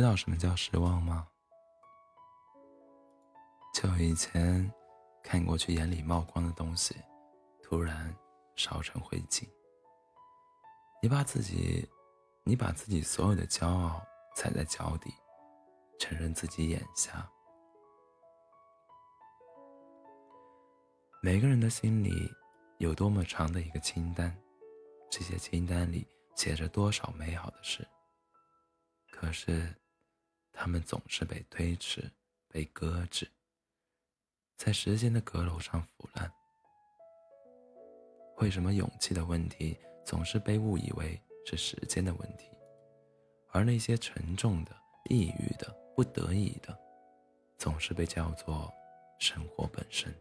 知道什么叫失望吗？就以前看过去眼里冒光的东西，突然烧成灰烬。你把自己，你把自己所有的骄傲踩在脚底，承认自己眼瞎。每个人的心里有多么长的一个清单，这些清单里写着多少美好的事。可是，他们总是被推迟、被搁置，在时间的阁楼上腐烂。为什么勇气的问题总是被误以为是时间的问题，而那些沉重的、抑郁的、不得已的，总是被叫做生活本身？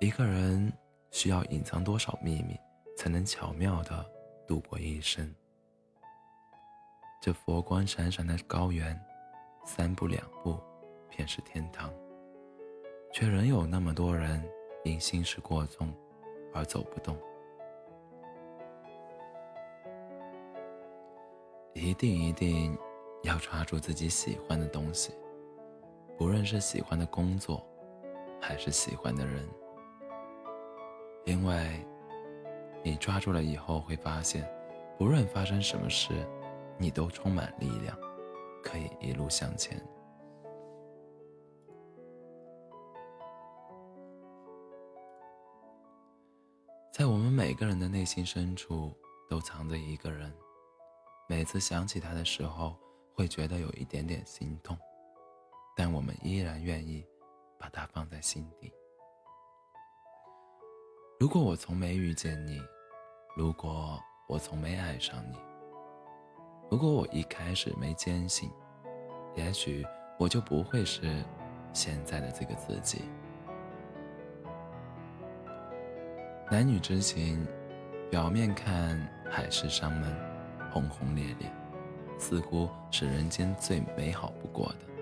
一个人需要隐藏多少秘密，才能巧妙的度过一生？这佛光闪闪的高原，三步两步便是天堂，却仍有那么多人因心事过重而走不动。一定一定要抓住自己喜欢的东西，不论是喜欢的工作，还是喜欢的人。因为，你抓住了以后会发现，不论发生什么事，你都充满力量，可以一路向前。在我们每个人的内心深处，都藏着一个人，每次想起他的时候，会觉得有一点点心痛，但我们依然愿意把他放在心底。如果我从没遇见你，如果我从没爱上你，如果我一开始没坚信，也许我就不会是现在的这个自己。男女之情，表面看海誓山盟，轰轰烈烈，似乎是人间最美好不过的。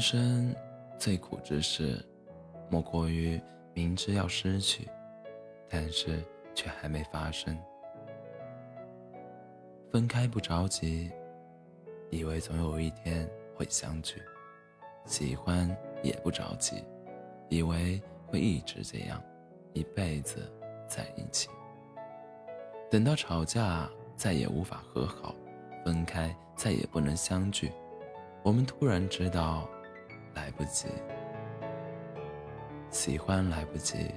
人生最苦之事，莫过于明知要失去，但是却还没发生。分开不着急，以为总有一天会相聚；喜欢也不着急，以为会一直这样，一辈子在一起。等到吵架再也无法和好，分开再也不能相聚。我们突然知道，来不及，喜欢来不及，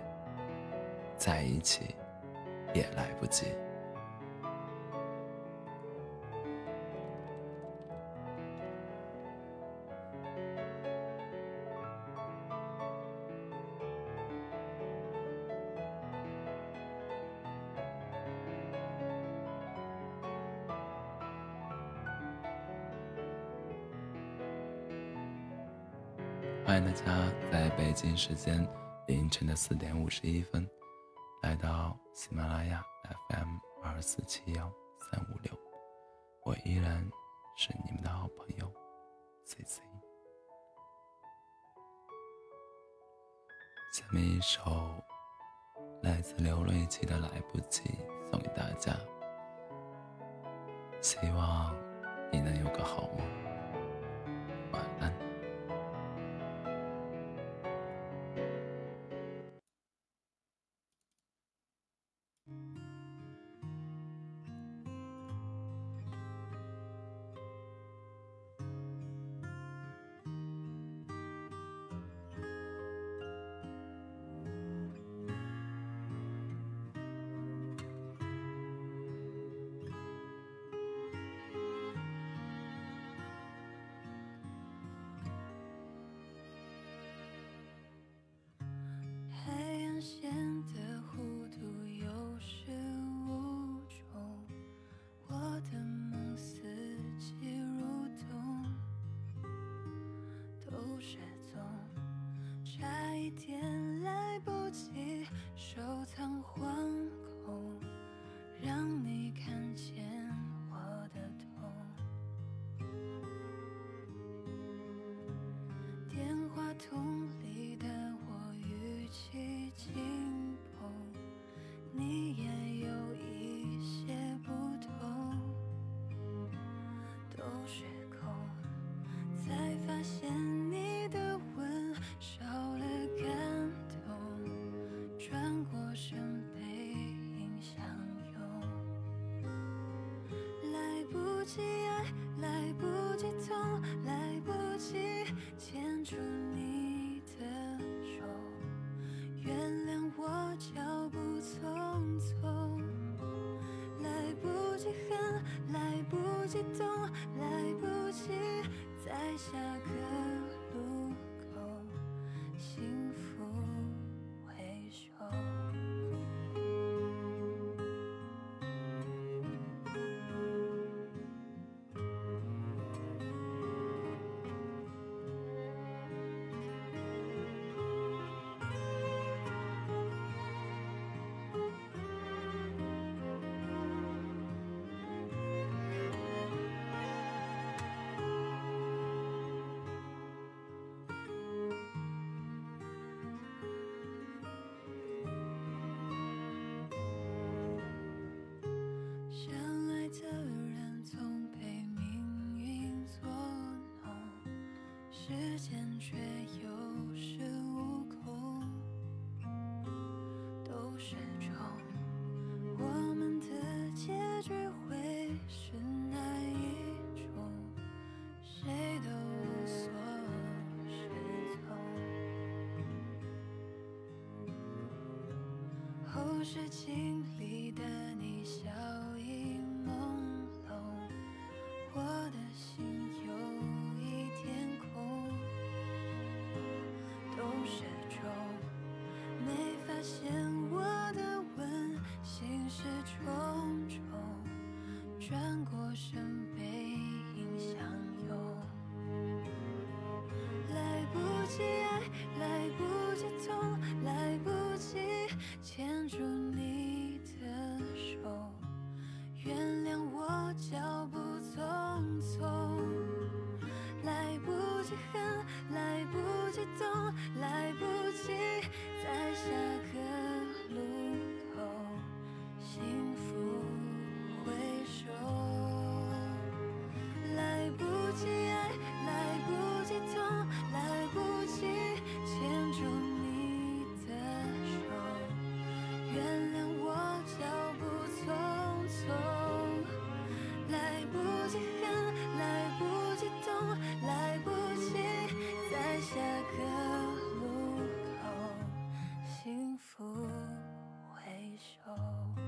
在一起也来不及。欢迎大家在北京时间凌晨的四点五十一分，来到喜马拉雅 FM 二四七幺三五六，我依然是你们的好朋友 C C。下面一首来自刘瑞琦的《来不及》送给大家，希及爱，来不及痛，来不及牵住你的手，原谅我脚步匆匆，来不及恨，来不及懂，来不及在下个时间却有恃无恐。都是种，我们的结局会是哪一种？谁都无所适从。后视镜里的你笑意朦胧，我的心 oh.